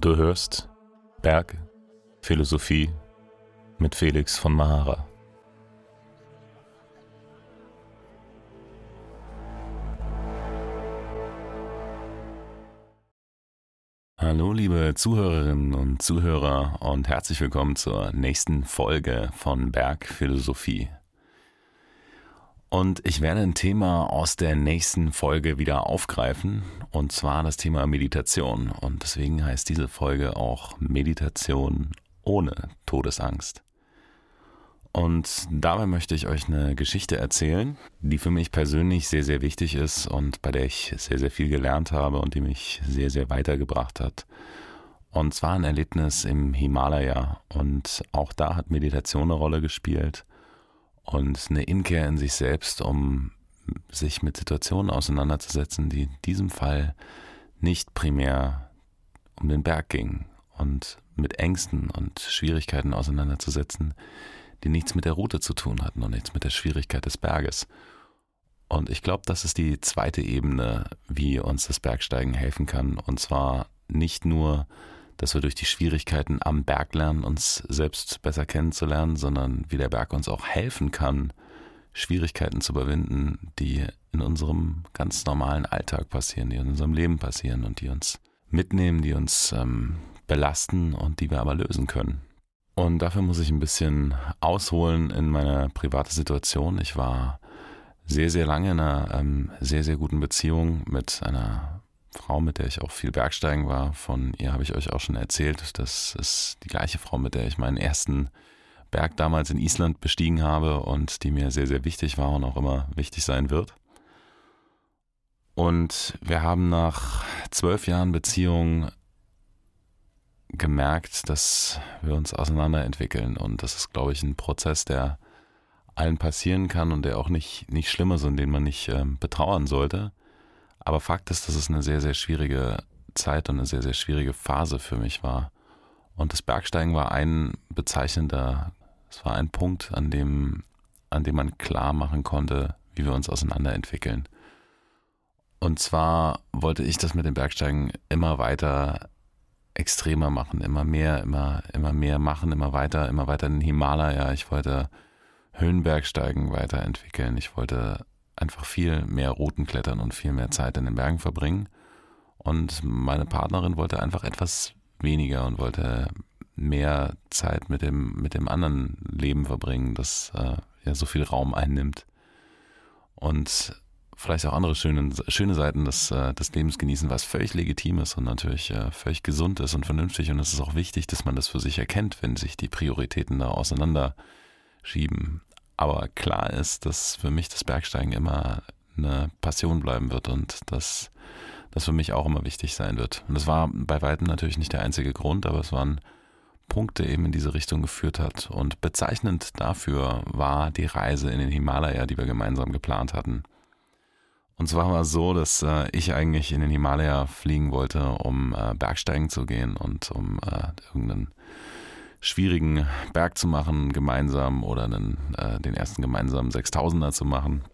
Du hörst Berg Philosophie mit Felix von Mahara. Hallo liebe Zuhörerinnen und Zuhörer und herzlich willkommen zur nächsten Folge von Berg Philosophie. Und ich werde ein Thema aus der nächsten Folge wieder aufgreifen, und zwar das Thema Meditation. Und deswegen heißt diese Folge auch Meditation ohne Todesangst. Und dabei möchte ich euch eine Geschichte erzählen, die für mich persönlich sehr, sehr wichtig ist und bei der ich sehr, sehr viel gelernt habe und die mich sehr, sehr weitergebracht hat. Und zwar ein Erlebnis im Himalaya. Und auch da hat Meditation eine Rolle gespielt und eine Inkehr in sich selbst, um sich mit Situationen auseinanderzusetzen, die in diesem Fall nicht primär um den Berg gingen und mit Ängsten und Schwierigkeiten auseinanderzusetzen, die nichts mit der Route zu tun hatten und nichts mit der Schwierigkeit des Berges. Und ich glaube, das ist die zweite Ebene, wie uns das Bergsteigen helfen kann. Und zwar nicht nur dass wir durch die Schwierigkeiten am Berg lernen, uns selbst besser kennenzulernen, sondern wie der Berg uns auch helfen kann, Schwierigkeiten zu überwinden, die in unserem ganz normalen Alltag passieren, die in unserem Leben passieren und die uns mitnehmen, die uns ähm, belasten und die wir aber lösen können. Und dafür muss ich ein bisschen ausholen in meine private Situation. Ich war sehr, sehr lange in einer ähm, sehr, sehr guten Beziehung mit einer Frau, mit der ich auch viel Bergsteigen war. Von ihr habe ich euch auch schon erzählt. Das ist die gleiche Frau, mit der ich meinen ersten Berg damals in Island bestiegen habe und die mir sehr, sehr wichtig war und auch immer wichtig sein wird. Und wir haben nach zwölf Jahren Beziehung gemerkt, dass wir uns auseinanderentwickeln. Und das ist, glaube ich, ein Prozess, der allen passieren kann und der auch nicht, nicht schlimm ist und den man nicht äh, betrauern sollte. Aber Fakt ist, dass es eine sehr, sehr schwierige Zeit und eine sehr, sehr schwierige Phase für mich war. Und das Bergsteigen war ein bezeichnender, es war ein Punkt, an dem, an dem man klar machen konnte, wie wir uns auseinanderentwickeln. Und zwar wollte ich das mit dem Bergsteigen immer weiter extremer machen, immer mehr, immer, immer mehr machen, immer weiter, immer weiter in den Himalaya. Ich wollte Höhenbergsteigen weiterentwickeln. Ich wollte einfach viel mehr Routen klettern und viel mehr Zeit in den Bergen verbringen. Und meine Partnerin wollte einfach etwas weniger und wollte mehr Zeit mit dem, mit dem anderen Leben verbringen, das äh, ja so viel Raum einnimmt. Und vielleicht auch andere schöne, schöne Seiten des, äh, des Lebens genießen, was völlig legitim ist und natürlich äh, völlig gesund ist und vernünftig. Und es ist auch wichtig, dass man das für sich erkennt, wenn sich die Prioritäten da auseinanderschieben. Aber klar ist, dass für mich das Bergsteigen immer eine Passion bleiben wird und dass das für mich auch immer wichtig sein wird. Und das war bei weitem natürlich nicht der einzige Grund, aber es waren Punkte eben in diese Richtung geführt hat. Und bezeichnend dafür war die Reise in den Himalaya, die wir gemeinsam geplant hatten. Und zwar war es so, dass äh, ich eigentlich in den Himalaya fliegen wollte, um äh, Bergsteigen zu gehen und um äh, irgendeinen schwierigen Berg zu machen, gemeinsam oder einen, äh, den ersten gemeinsamen Sechstausender zu machen.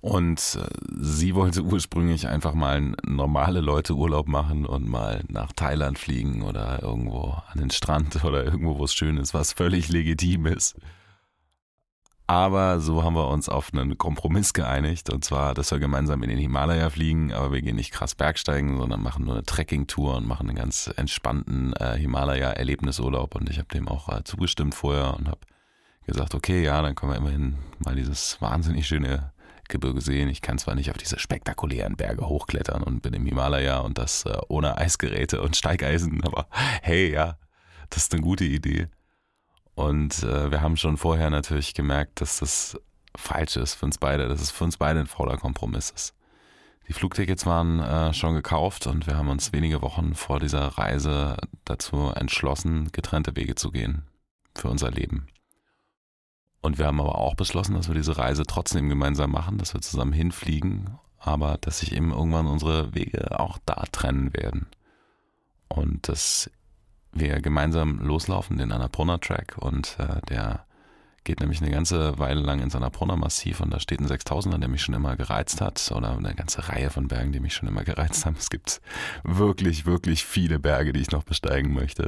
Und äh, sie wollte ursprünglich einfach mal normale Leute Urlaub machen und mal nach Thailand fliegen oder irgendwo an den Strand oder irgendwo, wo es schön ist, was völlig legitim ist. Aber so haben wir uns auf einen Kompromiss geeinigt. Und zwar, dass wir gemeinsam in den Himalaya fliegen, aber wir gehen nicht krass Bergsteigen, sondern machen nur eine Trekkingtour und machen einen ganz entspannten äh, Himalaya-Erlebnisurlaub. Und ich habe dem auch äh, zugestimmt vorher und habe gesagt, okay, ja, dann können wir immerhin mal dieses wahnsinnig schöne Gebirge sehen. Ich kann zwar nicht auf diese spektakulären Berge hochklettern und bin im Himalaya und das äh, ohne Eisgeräte und Steigeisen, aber hey, ja, das ist eine gute Idee. Und äh, wir haben schon vorher natürlich gemerkt, dass das falsch ist für uns beide, dass es für uns beide ein fauler Kompromiss ist. Die Flugtickets waren äh, schon gekauft und wir haben uns wenige Wochen vor dieser Reise dazu entschlossen, getrennte Wege zu gehen für unser Leben. Und wir haben aber auch beschlossen, dass wir diese Reise trotzdem gemeinsam machen, dass wir zusammen hinfliegen, aber dass sich eben irgendwann unsere Wege auch da trennen werden. Und dass wir gemeinsam loslaufen, den Annapurna Track und äh, der geht nämlich eine ganze Weile lang ins Annapurna-Massiv und da steht ein 6000er, der mich schon immer gereizt hat oder eine ganze Reihe von Bergen, die mich schon immer gereizt haben. Es gibt wirklich, wirklich viele Berge, die ich noch besteigen möchte.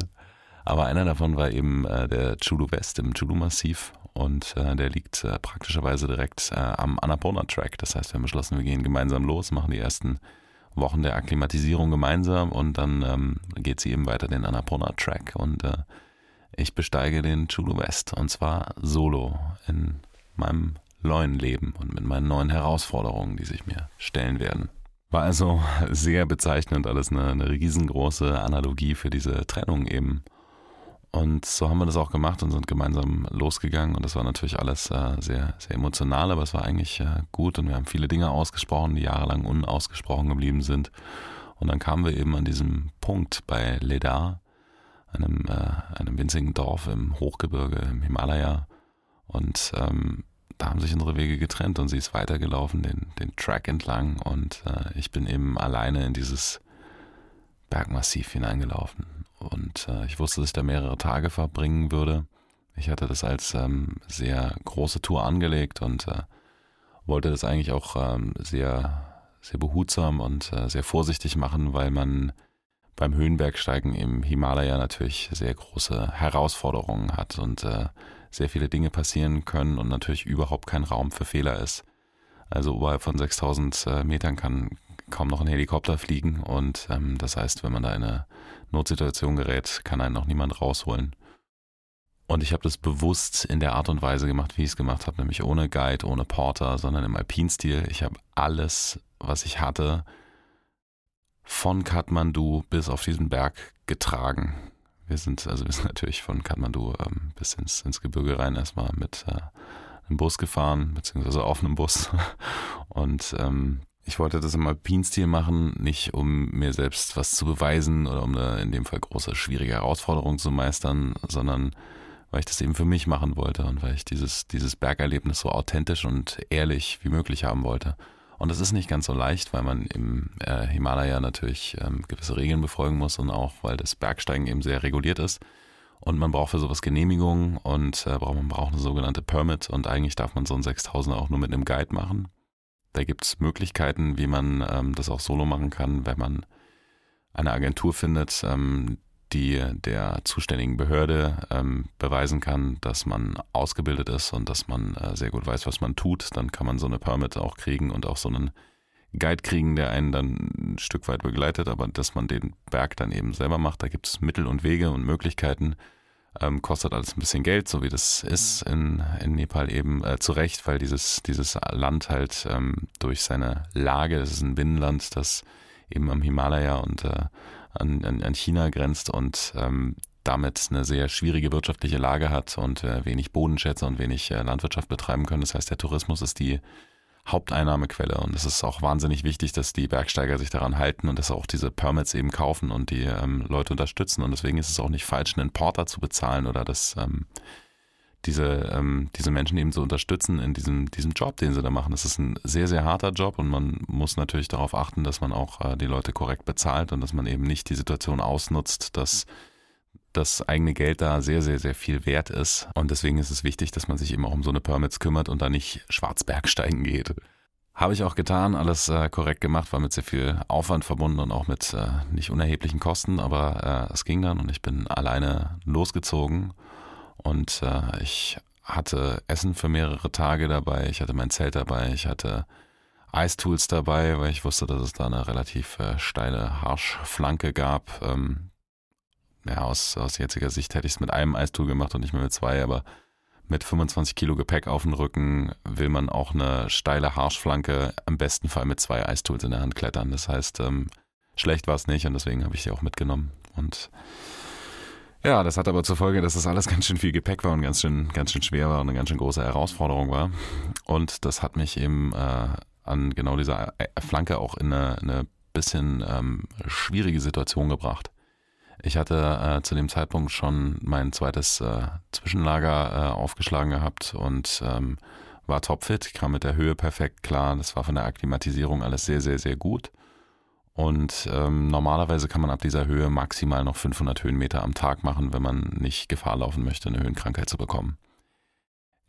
Aber einer davon war eben äh, der Chulu West im Chulu-Massiv und äh, der liegt äh, praktischerweise direkt äh, am Annapurna-Track. Das heißt, wir haben beschlossen, wir gehen gemeinsam los, machen die ersten Wochen der Akklimatisierung gemeinsam und dann ähm, geht sie eben weiter den Annapurna-Track und äh, ich besteige den Chulu West und zwar solo in meinem neuen Leben und mit meinen neuen Herausforderungen, die sich mir stellen werden. War also sehr bezeichnend, alles eine, eine riesengroße Analogie für diese Trennung eben. Und so haben wir das auch gemacht und sind gemeinsam losgegangen. Und das war natürlich alles äh, sehr, sehr emotional, aber es war eigentlich äh, gut. Und wir haben viele Dinge ausgesprochen, die jahrelang unausgesprochen geblieben sind. Und dann kamen wir eben an diesem Punkt bei Ledar, einem, äh, einem winzigen Dorf im Hochgebirge im Himalaya. Und ähm, da haben sich unsere Wege getrennt und sie ist weitergelaufen, den, den Track entlang. Und äh, ich bin eben alleine in dieses Bergmassiv hineingelaufen. Und äh, ich wusste, dass ich da mehrere Tage verbringen würde. Ich hatte das als ähm, sehr große Tour angelegt und äh, wollte das eigentlich auch ähm, sehr, sehr behutsam und äh, sehr vorsichtig machen, weil man beim Höhenbergsteigen im Himalaya natürlich sehr große Herausforderungen hat und äh, sehr viele Dinge passieren können und natürlich überhaupt kein Raum für Fehler ist. Also oberhalb von 6000 äh, Metern kann kaum noch ein Helikopter fliegen und ähm, das heißt, wenn man da in eine Notsituation gerät, kann einen noch niemand rausholen. Und ich habe das bewusst in der Art und Weise gemacht, wie ich es gemacht habe, nämlich ohne Guide, ohne Porter, sondern im Alpinstil. Ich habe alles, was ich hatte, von Kathmandu bis auf diesen Berg getragen. Wir sind, also wir sind natürlich von Kathmandu ähm, bis ins, ins Gebirge rein erstmal mit äh, einem Bus gefahren, beziehungsweise auf einem Bus. Und ähm, ich wollte das im Alpinstil machen, nicht um mir selbst was zu beweisen oder um eine in dem Fall große, schwierige Herausforderung zu meistern, sondern weil ich das eben für mich machen wollte und weil ich dieses, dieses Bergerlebnis so authentisch und ehrlich wie möglich haben wollte. Und das ist nicht ganz so leicht, weil man im äh, Himalaya natürlich ähm, gewisse Regeln befolgen muss und auch, weil das Bergsteigen eben sehr reguliert ist. Und man braucht für sowas Genehmigung und äh, man braucht eine sogenannte Permit und eigentlich darf man so einen 6000 auch nur mit einem Guide machen. Da gibt es Möglichkeiten, wie man ähm, das auch solo machen kann, wenn man eine Agentur findet, ähm, die der zuständigen Behörde ähm, beweisen kann, dass man ausgebildet ist und dass man äh, sehr gut weiß, was man tut, dann kann man so eine Permit auch kriegen und auch so einen Guide kriegen, der einen dann ein Stück weit begleitet, aber dass man den Berg dann eben selber macht, da gibt es Mittel und Wege und Möglichkeiten. Ähm, kostet alles ein bisschen Geld, so wie das ist in, in Nepal eben äh, zu Recht, weil dieses, dieses Land halt ähm, durch seine Lage, es ist ein Binnenland, das eben am Himalaya und äh, an, an, an China grenzt und ähm, damit eine sehr schwierige wirtschaftliche Lage hat und äh, wenig Bodenschätze und wenig äh, Landwirtschaft betreiben können. Das heißt, der Tourismus ist die Haupteinnahmequelle und es ist auch wahnsinnig wichtig, dass die Bergsteiger sich daran halten und dass auch diese Permits eben kaufen und die ähm, Leute unterstützen und deswegen ist es auch nicht falsch, einen Porter zu bezahlen oder das ähm, diese, ähm, diese Menschen eben zu unterstützen in diesem, diesem Job, den sie da machen. Das ist ein sehr, sehr harter Job und man muss natürlich darauf achten, dass man auch äh, die Leute korrekt bezahlt und dass man eben nicht die Situation ausnutzt, dass das eigene Geld da sehr, sehr, sehr viel wert ist. Und deswegen ist es wichtig, dass man sich eben auch um so eine Permits kümmert und da nicht Schwarzbergsteigen geht. Habe ich auch getan, alles äh, korrekt gemacht, war mit sehr viel Aufwand verbunden und auch mit äh, nicht unerheblichen Kosten, aber äh, es ging dann und ich bin alleine losgezogen und äh, ich hatte Essen für mehrere Tage dabei, ich hatte mein Zelt dabei, ich hatte Eistools dabei, weil ich wusste, dass es da eine relativ äh, steile Harschflanke gab. Ähm, ja, aus, aus jetziger Sicht hätte ich es mit einem Eistool gemacht und nicht mehr mit zwei, aber mit 25 Kilo Gepäck auf dem Rücken will man auch eine steile Harschflanke am besten Fall mit zwei Eistools in der Hand klettern. Das heißt, ähm, schlecht war es nicht und deswegen habe ich sie auch mitgenommen. Und ja, das hat aber zur Folge, dass das alles ganz schön viel Gepäck war und ganz schön, ganz schön schwer war und eine ganz schön große Herausforderung war. Und das hat mich eben äh, an genau dieser äh, Flanke auch in eine, eine bisschen ähm, schwierige Situation gebracht. Ich hatte äh, zu dem Zeitpunkt schon mein zweites äh, Zwischenlager äh, aufgeschlagen gehabt und ähm, war topfit, kam mit der Höhe perfekt klar. Das war von der Akklimatisierung alles sehr, sehr, sehr gut. Und ähm, normalerweise kann man ab dieser Höhe maximal noch 500 Höhenmeter am Tag machen, wenn man nicht Gefahr laufen möchte, eine Höhenkrankheit zu bekommen.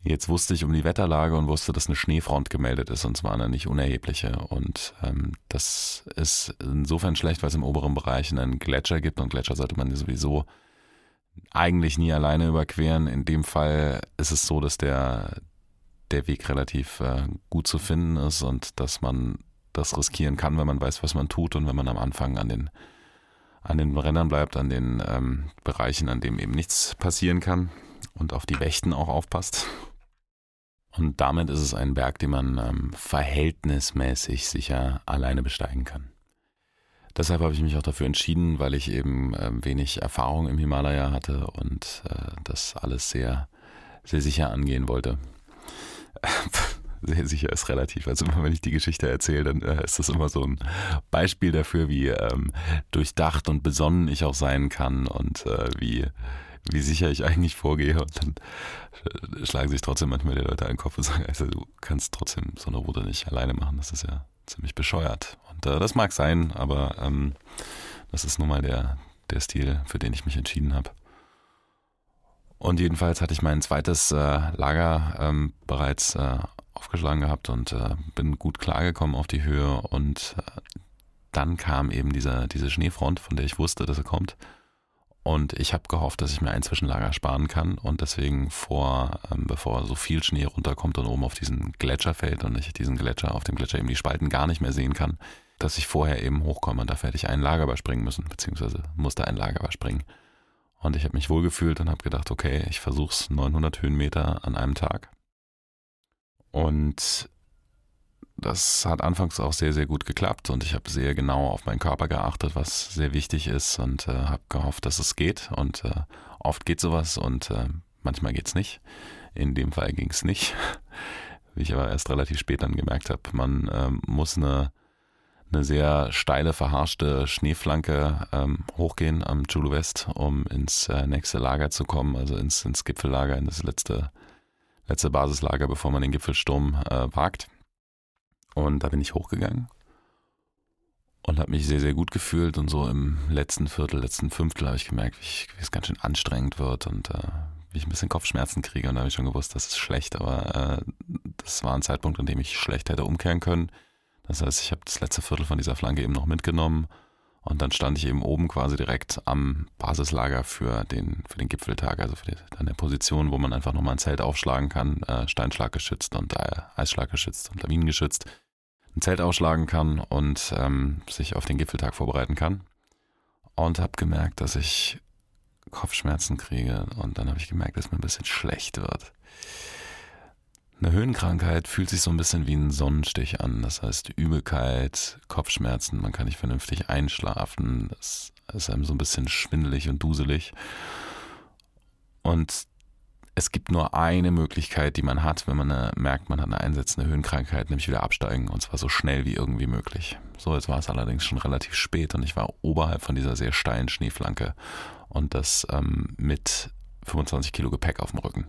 Jetzt wusste ich um die Wetterlage und wusste, dass eine Schneefront gemeldet ist und zwar eine nicht unerhebliche. Und ähm, das ist insofern schlecht, weil es im oberen Bereich einen Gletscher gibt und Gletscher sollte man sowieso eigentlich nie alleine überqueren. In dem Fall ist es so, dass der, der Weg relativ äh, gut zu finden ist und dass man das riskieren kann, wenn man weiß, was man tut und wenn man am Anfang an den, an den Rändern bleibt, an den ähm, Bereichen, an dem eben nichts passieren kann und auf die Wächten auch aufpasst. Und damit ist es ein Berg, den man ähm, verhältnismäßig sicher alleine besteigen kann. Deshalb habe ich mich auch dafür entschieden, weil ich eben äh, wenig Erfahrung im Himalaya hatte und äh, das alles sehr, sehr sicher angehen wollte. sehr sicher ist relativ. Also immer wenn ich die Geschichte erzähle, dann äh, ist das immer so ein Beispiel dafür, wie ähm, durchdacht und besonnen ich auch sein kann und äh, wie wie sicher ich eigentlich vorgehe und dann äh, schlagen sich trotzdem manchmal die Leute an den Kopf und sagen, also du kannst trotzdem so eine Route nicht alleine machen, das ist ja ziemlich bescheuert. Und äh, das mag sein, aber ähm, das ist nun mal der, der Stil, für den ich mich entschieden habe. Und jedenfalls hatte ich mein zweites äh, Lager ähm, bereits äh, aufgeschlagen gehabt und äh, bin gut klargekommen auf die Höhe und äh, dann kam eben diese, diese Schneefront, von der ich wusste, dass sie kommt. Und ich habe gehofft, dass ich mir ein Zwischenlager sparen kann und deswegen vor, ähm, bevor so viel Schnee runterkommt und oben auf diesen Gletscher fällt und ich diesen Gletscher, auf dem Gletscher eben die Spalten gar nicht mehr sehen kann, dass ich vorher eben hochkomme und dafür hätte ich ein Lager überspringen müssen, beziehungsweise musste ein Lager überspringen. Und ich habe mich wohlgefühlt und habe gedacht, okay, ich versuche es 900 Höhenmeter an einem Tag. Und das hat anfangs auch sehr, sehr gut geklappt und ich habe sehr genau auf meinen Körper geachtet, was sehr wichtig ist und äh, habe gehofft, dass es geht. Und äh, oft geht sowas und äh, manchmal geht es nicht. In dem Fall ging es nicht, wie ich aber erst relativ spät dann gemerkt habe. Man ähm, muss eine, eine sehr steile, verharschte Schneeflanke ähm, hochgehen am Chulu West, um ins äh, nächste Lager zu kommen, also ins, ins Gipfellager, in das letzte, letzte Basislager, bevor man den Gipfelsturm äh, wagt. Und da bin ich hochgegangen und habe mich sehr, sehr gut gefühlt. Und so im letzten Viertel, letzten Fünftel habe ich gemerkt, wie, ich, wie, es ganz schön anstrengend wird und äh, wie ich ein bisschen Kopfschmerzen kriege. Und da habe ich schon gewusst, das ist schlecht. Aber äh, das war ein Zeitpunkt, an dem ich schlecht hätte umkehren können. Das heißt, ich habe das letzte Viertel von dieser Flanke eben noch mitgenommen. Und dann stand ich eben oben quasi direkt am Basislager für den, für den Gipfeltag, also für die, an der Position, wo man einfach nochmal ein Zelt aufschlagen kann, äh, Steinschlag geschützt und äh, Eisschlag geschützt und Lawinen geschützt ein Zelt ausschlagen kann und ähm, sich auf den Gipfeltag vorbereiten kann. Und habe gemerkt, dass ich Kopfschmerzen kriege und dann habe ich gemerkt, dass mir ein bisschen schlecht wird. Eine Höhenkrankheit fühlt sich so ein bisschen wie ein Sonnenstich an. Das heißt Übelkeit, Kopfschmerzen, man kann nicht vernünftig einschlafen, es ist einem so ein bisschen schwindelig und duselig. Und es gibt nur eine Möglichkeit, die man hat, wenn man eine, merkt, man hat eine einsetzende Höhenkrankheit, nämlich wieder absteigen und zwar so schnell wie irgendwie möglich. So, jetzt war es allerdings schon relativ spät und ich war oberhalb von dieser sehr steilen Schneeflanke und das ähm, mit 25 Kilo Gepäck auf dem Rücken.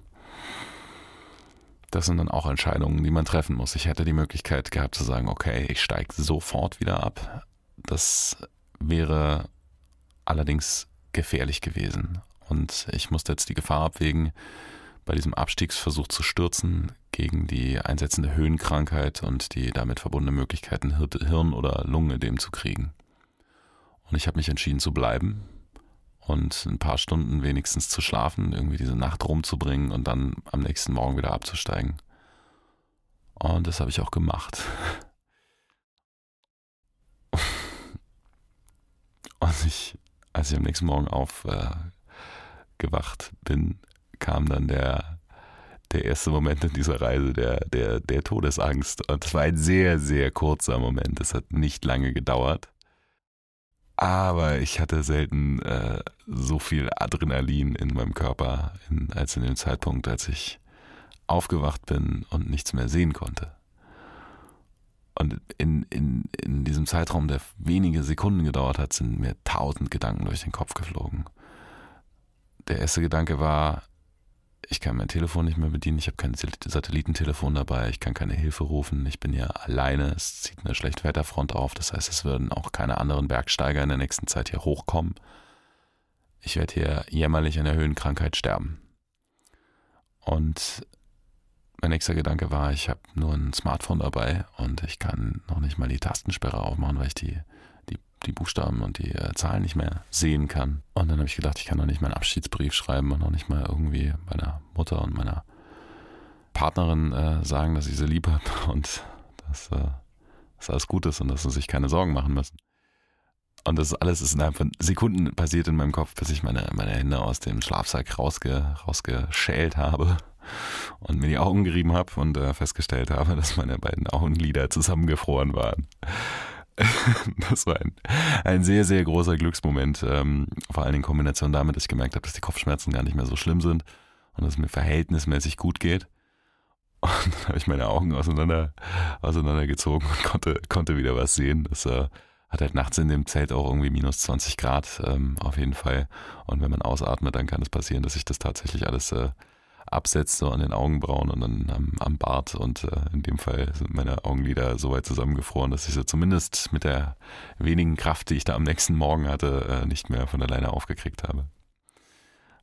Das sind dann auch Entscheidungen, die man treffen muss. Ich hätte die Möglichkeit gehabt zu sagen, okay, ich steige sofort wieder ab. Das wäre allerdings gefährlich gewesen. Und ich musste jetzt die Gefahr abwägen, bei diesem Abstiegsversuch zu stürzen gegen die einsetzende Höhenkrankheit und die damit verbundenen Möglichkeiten, Hirn- oder Lungenödem zu kriegen. Und ich habe mich entschieden zu bleiben und ein paar Stunden wenigstens zu schlafen, irgendwie diese Nacht rumzubringen und dann am nächsten Morgen wieder abzusteigen. Und das habe ich auch gemacht. Und ich, als ich am nächsten Morgen aufgewacht äh, bin, kam dann der, der erste Moment in dieser Reise der, der, der Todesangst. Und es war ein sehr, sehr kurzer Moment. Es hat nicht lange gedauert. Aber ich hatte selten äh, so viel Adrenalin in meinem Körper in, als in dem Zeitpunkt, als ich aufgewacht bin und nichts mehr sehen konnte. Und in, in, in diesem Zeitraum, der wenige Sekunden gedauert hat, sind mir tausend Gedanken durch den Kopf geflogen. Der erste Gedanke war, ich kann mein Telefon nicht mehr bedienen, ich habe kein Satellitentelefon dabei, ich kann keine Hilfe rufen, ich bin ja alleine, es zieht eine Schlechtwetterfront auf, das heißt, es würden auch keine anderen Bergsteiger in der nächsten Zeit hier hochkommen. Ich werde hier jämmerlich an der Höhenkrankheit sterben. Und mein nächster Gedanke war, ich habe nur ein Smartphone dabei und ich kann noch nicht mal die Tastensperre aufmachen, weil ich die, die, Buchstaben und die äh, Zahlen nicht mehr sehen kann. Und dann habe ich gedacht, ich kann noch nicht meinen Abschiedsbrief schreiben und noch nicht mal irgendwie meiner Mutter und meiner Partnerin äh, sagen, dass ich sie lieb habe und dass, äh, dass alles gut ist und dass sie sich keine Sorgen machen müssen. Und das alles ist innerhalb von Sekunden passiert in meinem Kopf, bis ich meine, meine Hände aus dem Schlafsack rausge, rausgeschält habe und mir die Augen gerieben habe und äh, festgestellt habe, dass meine beiden Augenlider zusammengefroren waren. das war ein, ein sehr, sehr großer Glücksmoment. Ähm, vor allem in Kombination damit, dass ich gemerkt habe, dass die Kopfschmerzen gar nicht mehr so schlimm sind und dass es mir verhältnismäßig gut geht. Und dann habe ich meine Augen auseinander, auseinandergezogen und konnte, konnte wieder was sehen. Das äh, hat halt nachts in dem Zelt auch irgendwie minus 20 Grad ähm, auf jeden Fall. Und wenn man ausatmet, dann kann es passieren, dass sich das tatsächlich alles äh, absetzt, so an den Augenbrauen und dann am, am Bart. Und äh, in dem Fall sind meine Augenlider so weit zusammengefroren, dass ich sie zumindest mit der wenigen Kraft, die ich da am nächsten Morgen hatte, äh, nicht mehr von alleine aufgekriegt habe.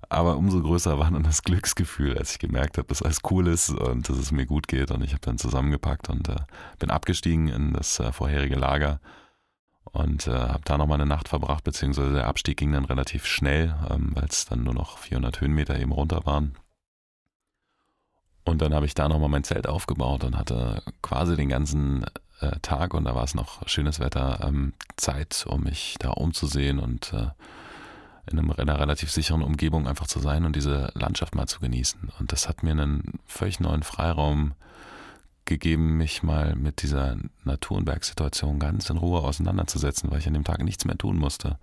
Aber umso größer war dann das Glücksgefühl, als ich gemerkt habe, dass alles cool ist und dass es mir gut geht. Und ich habe dann zusammengepackt und äh, bin abgestiegen in das äh, vorherige Lager und äh, habe da nochmal eine Nacht verbracht, beziehungsweise der Abstieg ging dann relativ schnell, ähm, weil es dann nur noch 400 Höhenmeter eben runter waren. Und dann habe ich da nochmal mein Zelt aufgebaut und hatte quasi den ganzen äh, Tag und da war es noch schönes Wetter, ähm, Zeit, um mich da umzusehen und äh, in, einem, in einer relativ sicheren Umgebung einfach zu sein und diese Landschaft mal zu genießen. Und das hat mir einen völlig neuen Freiraum gegeben, mich mal mit dieser Natur- und Bergsituation ganz in Ruhe auseinanderzusetzen, weil ich an dem Tag nichts mehr tun musste.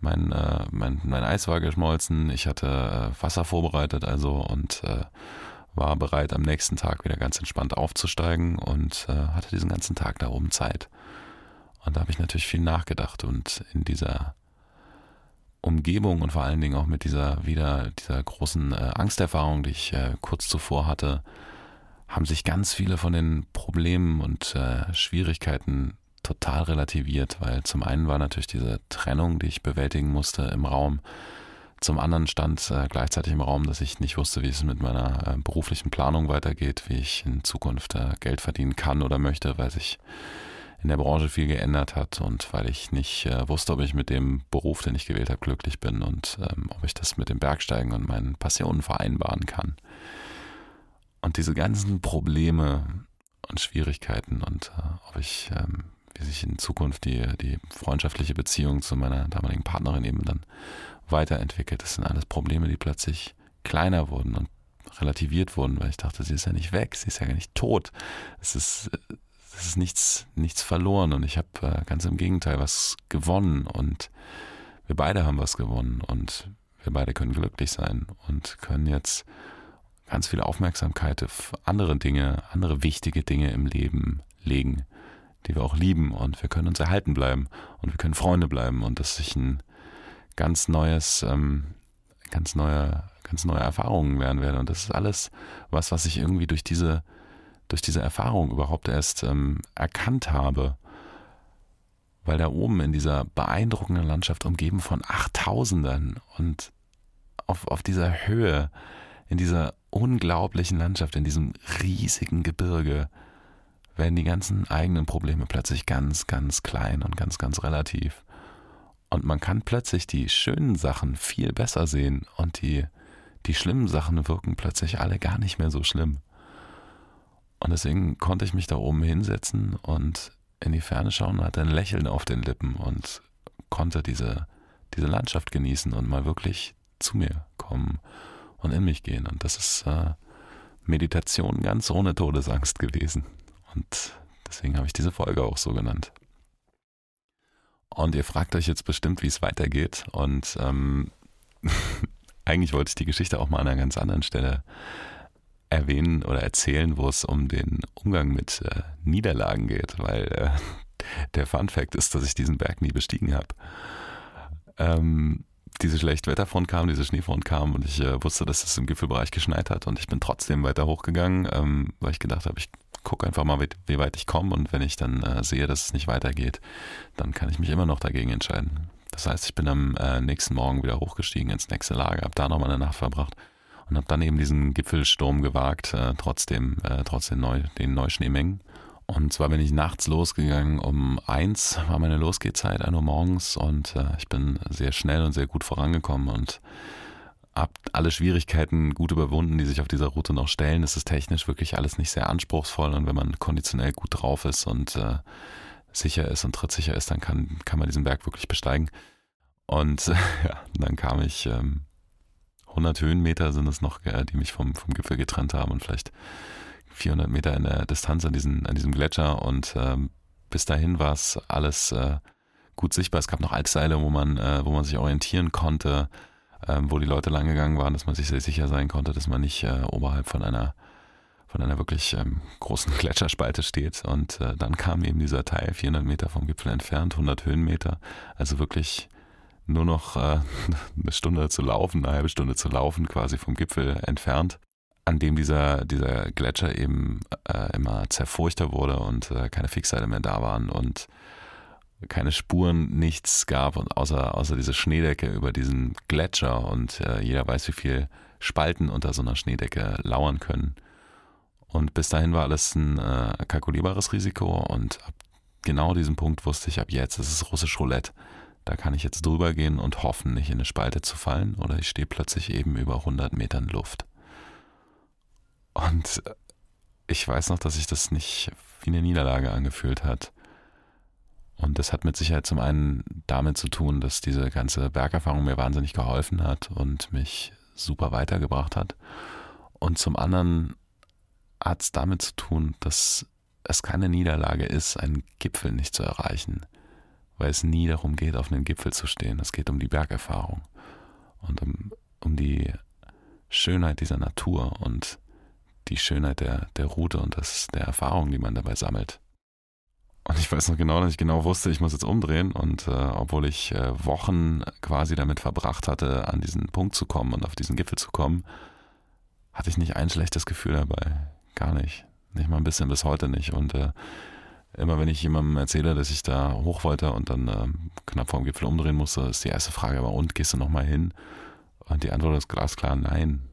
Mein, äh, mein, mein Eis war geschmolzen, ich hatte äh, Wasser vorbereitet also und äh, war bereit, am nächsten Tag wieder ganz entspannt aufzusteigen und äh, hatte diesen ganzen Tag da oben Zeit. Und da habe ich natürlich viel nachgedacht und in dieser Umgebung und vor allen Dingen auch mit dieser wieder dieser großen äh, Angsterfahrung, die ich äh, kurz zuvor hatte, haben sich ganz viele von den Problemen und äh, Schwierigkeiten total relativiert, weil zum einen war natürlich diese Trennung, die ich bewältigen musste im Raum, zum anderen stand äh, gleichzeitig im Raum, dass ich nicht wusste, wie es mit meiner äh, beruflichen Planung weitergeht, wie ich in Zukunft äh, Geld verdienen kann oder möchte, weil sich in der Branche viel geändert hat und weil ich nicht äh, wusste, ob ich mit dem Beruf, den ich gewählt habe, glücklich bin und ähm, ob ich das mit dem Bergsteigen und meinen Passionen vereinbaren kann. Und diese ganzen Probleme und Schwierigkeiten und äh, ob ich, ähm, wie sich in Zukunft die, die freundschaftliche Beziehung zu meiner damaligen Partnerin eben dann weiterentwickelt. Das sind alles Probleme, die plötzlich kleiner wurden und relativiert wurden, weil ich dachte, sie ist ja nicht weg, sie ist ja gar nicht tot. Es ist, es ist nichts, nichts verloren und ich habe äh, ganz im Gegenteil was gewonnen und wir beide haben was gewonnen und wir beide können glücklich sein und können jetzt ganz viel Aufmerksamkeit auf andere Dinge, andere wichtige Dinge im Leben legen, die wir auch lieben und wir können uns erhalten bleiben und wir können Freunde bleiben und dass sich ein ganz neues, ähm, ganz neue, ganz neue Erfahrungen werden werde. Und das ist alles was, was ich irgendwie durch diese, durch diese Erfahrung überhaupt erst ähm, erkannt habe. Weil da oben in dieser beeindruckenden Landschaft umgeben von Achttausendern und auf, auf dieser Höhe, in dieser unglaublichen Landschaft, in diesem riesigen Gebirge, werden die ganzen eigenen Probleme plötzlich ganz, ganz klein und ganz, ganz relativ. Und man kann plötzlich die schönen Sachen viel besser sehen und die, die schlimmen Sachen wirken plötzlich alle gar nicht mehr so schlimm. Und deswegen konnte ich mich da oben hinsetzen und in die Ferne schauen und hatte ein Lächeln auf den Lippen und konnte diese, diese Landschaft genießen und mal wirklich zu mir kommen und in mich gehen. Und das ist äh, Meditation ganz ohne Todesangst gewesen. Und deswegen habe ich diese Folge auch so genannt. Und ihr fragt euch jetzt bestimmt, wie es weitergeht. Und ähm, eigentlich wollte ich die Geschichte auch mal an einer ganz anderen Stelle erwähnen oder erzählen, wo es um den Umgang mit äh, Niederlagen geht, weil äh, der Fun Fact ist, dass ich diesen Berg nie bestiegen habe. Ähm, diese Schlechtwetterfront kam, diese Schneefront kam und ich äh, wusste, dass es im Gipfelbereich geschneit hat und ich bin trotzdem weiter hochgegangen, ähm, weil ich gedacht habe, ich gucke einfach mal, wie, weit ich komme und wenn ich dann äh, sehe, dass es nicht weitergeht, dann kann ich mich immer noch dagegen entscheiden. Das heißt, ich bin am äh, nächsten Morgen wieder hochgestiegen ins nächste Lager, habe da nochmal eine Nacht verbracht und habe dann eben diesen Gipfelsturm gewagt, äh, trotzdem, äh, trotzdem neu, den Neuschneemengen. Und zwar bin ich nachts losgegangen. Um eins war meine Losgehzeit, 1 Uhr morgens. Und äh, ich bin sehr schnell und sehr gut vorangekommen und habe alle Schwierigkeiten gut überwunden, die sich auf dieser Route noch stellen. Es ist technisch wirklich alles nicht sehr anspruchsvoll. Und wenn man konditionell gut drauf ist und äh, sicher ist und trittsicher ist, dann kann, kann man diesen Berg wirklich besteigen. Und ja, dann kam ich, ähm, 100 Höhenmeter sind es noch, äh, die mich vom, vom Gipfel getrennt haben und vielleicht 400 Meter in der Distanz an, diesen, an diesem Gletscher und ähm, bis dahin war es alles äh, gut sichtbar. Es gab noch Altseile, wo man, äh, wo man sich orientieren konnte, ähm, wo die Leute langgegangen waren, dass man sich sehr sicher sein konnte, dass man nicht äh, oberhalb von einer von einer wirklich ähm, großen Gletscherspalte steht. Und äh, dann kam eben dieser Teil 400 Meter vom Gipfel entfernt, 100 Höhenmeter, also wirklich nur noch äh, eine Stunde zu laufen, eine halbe Stunde zu laufen, quasi vom Gipfel entfernt an dem dieser, dieser Gletscher eben äh, immer zerfurchter wurde und äh, keine Fixseile mehr da waren und keine Spuren, nichts gab und außer, außer diese Schneedecke über diesen Gletscher und äh, jeder weiß, wie viel Spalten unter so einer Schneedecke lauern können. Und bis dahin war alles ein äh, kalkulierbares Risiko und ab genau diesem Punkt wusste ich, ab jetzt ist es russisch Roulette. Da kann ich jetzt drüber gehen und hoffen, nicht in eine Spalte zu fallen oder ich stehe plötzlich eben über 100 Metern Luft. Und ich weiß noch, dass sich das nicht wie eine Niederlage angefühlt hat. Und das hat mit Sicherheit zum einen damit zu tun, dass diese ganze Bergerfahrung mir wahnsinnig geholfen hat und mich super weitergebracht hat. Und zum anderen hat es damit zu tun, dass es keine Niederlage ist, einen Gipfel nicht zu erreichen, weil es nie darum geht, auf einem Gipfel zu stehen. Es geht um die Bergerfahrung und um, um die Schönheit dieser Natur und die Schönheit der, der Route und das, der Erfahrung, die man dabei sammelt. Und ich weiß noch genau, dass ich genau wusste, ich muss jetzt umdrehen. Und äh, obwohl ich äh, Wochen quasi damit verbracht hatte, an diesen Punkt zu kommen und auf diesen Gipfel zu kommen, hatte ich nicht ein schlechtes Gefühl dabei. Gar nicht. Nicht mal ein bisschen, bis heute nicht. Und äh, immer wenn ich jemandem erzähle, dass ich da hoch wollte und dann äh, knapp vor dem Gipfel umdrehen musste, ist die erste Frage aber, und gehst du nochmal hin? Und die Antwort ist glasklar, nein.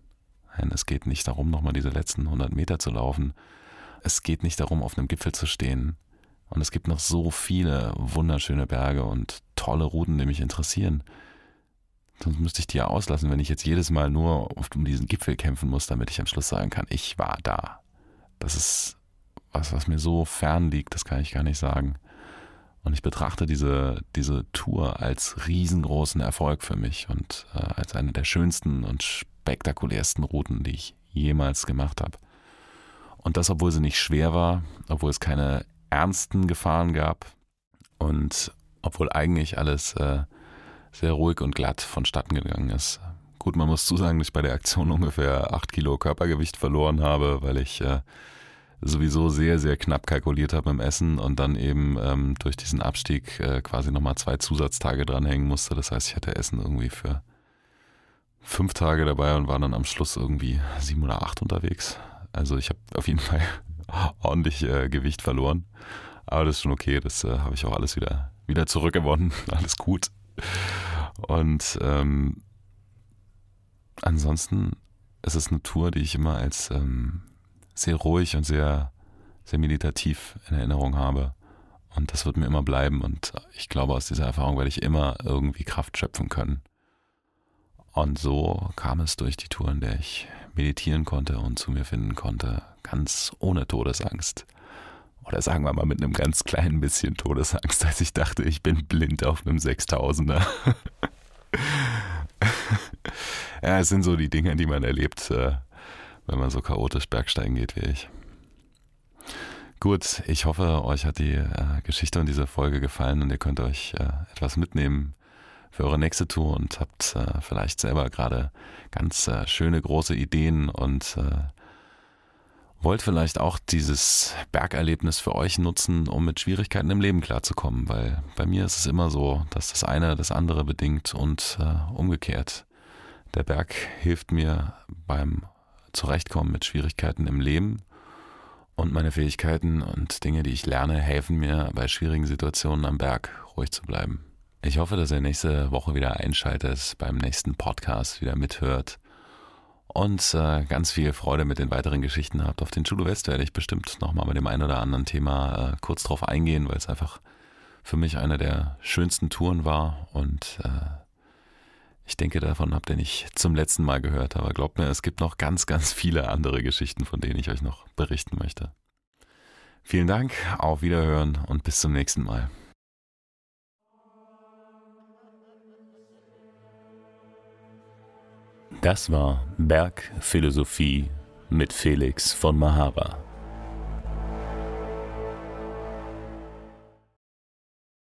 Nein, es geht nicht darum, nochmal diese letzten 100 Meter zu laufen. Es geht nicht darum, auf einem Gipfel zu stehen. Und es gibt noch so viele wunderschöne Berge und tolle Routen, die mich interessieren. Sonst müsste ich die ja auslassen, wenn ich jetzt jedes Mal nur um diesen Gipfel kämpfen muss, damit ich am Schluss sagen kann, ich war da. Das ist was, was mir so fern liegt, das kann ich gar nicht sagen. Und ich betrachte diese, diese Tour als riesengroßen Erfolg für mich und äh, als eine der schönsten und spektakulärsten Routen, die ich jemals gemacht habe. Und das, obwohl sie nicht schwer war, obwohl es keine ernsten Gefahren gab und obwohl eigentlich alles äh, sehr ruhig und glatt vonstatten gegangen ist. Gut, man muss zusagen, dass ich bei der Aktion ungefähr 8 Kilo Körpergewicht verloren habe, weil ich äh, sowieso sehr, sehr knapp kalkuliert habe im Essen und dann eben ähm, durch diesen Abstieg äh, quasi nochmal zwei Zusatztage dranhängen musste. Das heißt, ich hatte Essen irgendwie für fünf Tage dabei und war dann am Schluss irgendwie sieben oder acht unterwegs. Also ich habe auf jeden Fall ordentlich äh, Gewicht verloren. Aber das ist schon okay, das äh, habe ich auch alles wieder, wieder zurückgewonnen. Alles gut. Und ähm, ansonsten ist es eine Tour, die ich immer als ähm, sehr ruhig und sehr, sehr meditativ in Erinnerung habe. Und das wird mir immer bleiben. Und ich glaube, aus dieser Erfahrung werde ich immer irgendwie Kraft schöpfen können. Und so kam es durch die Tour, in der ich meditieren konnte und zu mir finden konnte, ganz ohne Todesangst. Oder sagen wir mal mit einem ganz kleinen bisschen Todesangst, als ich dachte, ich bin blind auf einem Sechstausender. ja, es sind so die Dinge, die man erlebt, äh, wenn man so chaotisch Bergsteigen geht wie ich. Gut, ich hoffe, euch hat die äh, Geschichte und diese Folge gefallen und ihr könnt euch äh, etwas mitnehmen für eure nächste Tour und habt vielleicht selber gerade ganz schöne große Ideen und wollt vielleicht auch dieses Bergerlebnis für euch nutzen, um mit Schwierigkeiten im Leben klarzukommen, weil bei mir ist es immer so, dass das eine das andere bedingt und äh, umgekehrt. Der Berg hilft mir beim Zurechtkommen mit Schwierigkeiten im Leben und meine Fähigkeiten und Dinge, die ich lerne, helfen mir bei schwierigen Situationen am Berg ruhig zu bleiben. Ich hoffe, dass ihr nächste Woche wieder einschaltet, beim nächsten Podcast wieder mithört und äh, ganz viel Freude mit den weiteren Geschichten habt. Auf den Chulo West werde ich bestimmt nochmal mit dem einen oder anderen Thema äh, kurz drauf eingehen, weil es einfach für mich eine der schönsten Touren war und äh, ich denke, davon habt ihr nicht zum letzten Mal gehört, aber glaubt mir, es gibt noch ganz, ganz viele andere Geschichten, von denen ich euch noch berichten möchte. Vielen Dank, auf Wiederhören und bis zum nächsten Mal. Das war Bergphilosophie mit Felix von Mahara.